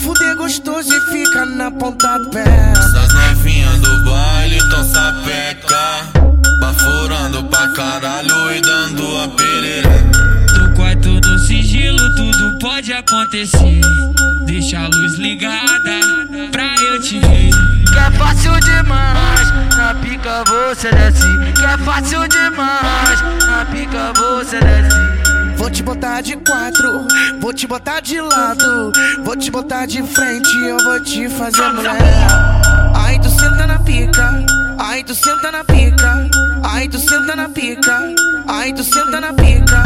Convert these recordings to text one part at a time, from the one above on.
fuder gostoso e fica na ponta do pé. Essas novinhas do baile tão sapeca. Baforando pra caralho e dando a pereira. Do quarto no sigilo, tudo pode acontecer. Deixa a luz ligada pra eu te ver. Que é fácil demais, na pica você desce. Que é fácil demais, na pica você desce. Vou te botar de quatro, vou te botar de lado, vou te botar de frente, eu vou te fazer mulher. Ai, tu senta na pica, ai, tu senta na pica, ai, tu senta na pica, ai, tu senta na pica,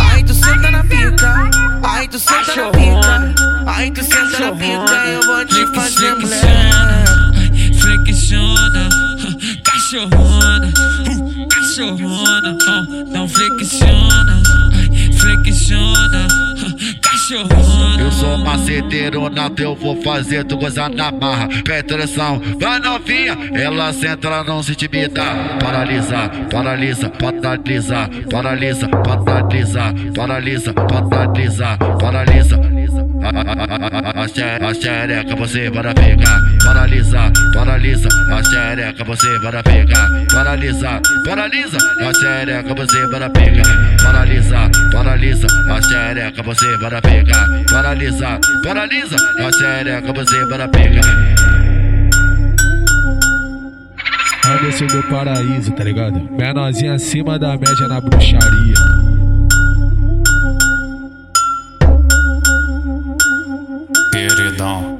ai, tu senta na pica, ai, tu senta na pica, ai, tu senta na pica, eu vou te fazer mulher. Flexiona, cachorrona, uh, cachorrona, uh, não flexiona, flexiona, cachorrona. Eu sou maceteiro nato, eu vou fazer tu gozar na marra. Petração, vai novinha, ela senta, ela não se intimida. Paralisa, paralisa, paralisa, paralisa, paralisa, paralisa, paralisa, paralisa. A, xereca você para pegar, paralisa, paralisa, a xereca você para pegar, paralisa, paralisa, a xereca você para pegar, paralisa, paralisa, xereca você para pegar, paralisa, paralisa, a xereca você para pegar. Anderson do paraíso, tá ligado? Menorzinha acima da média na bruxaria. Queridão.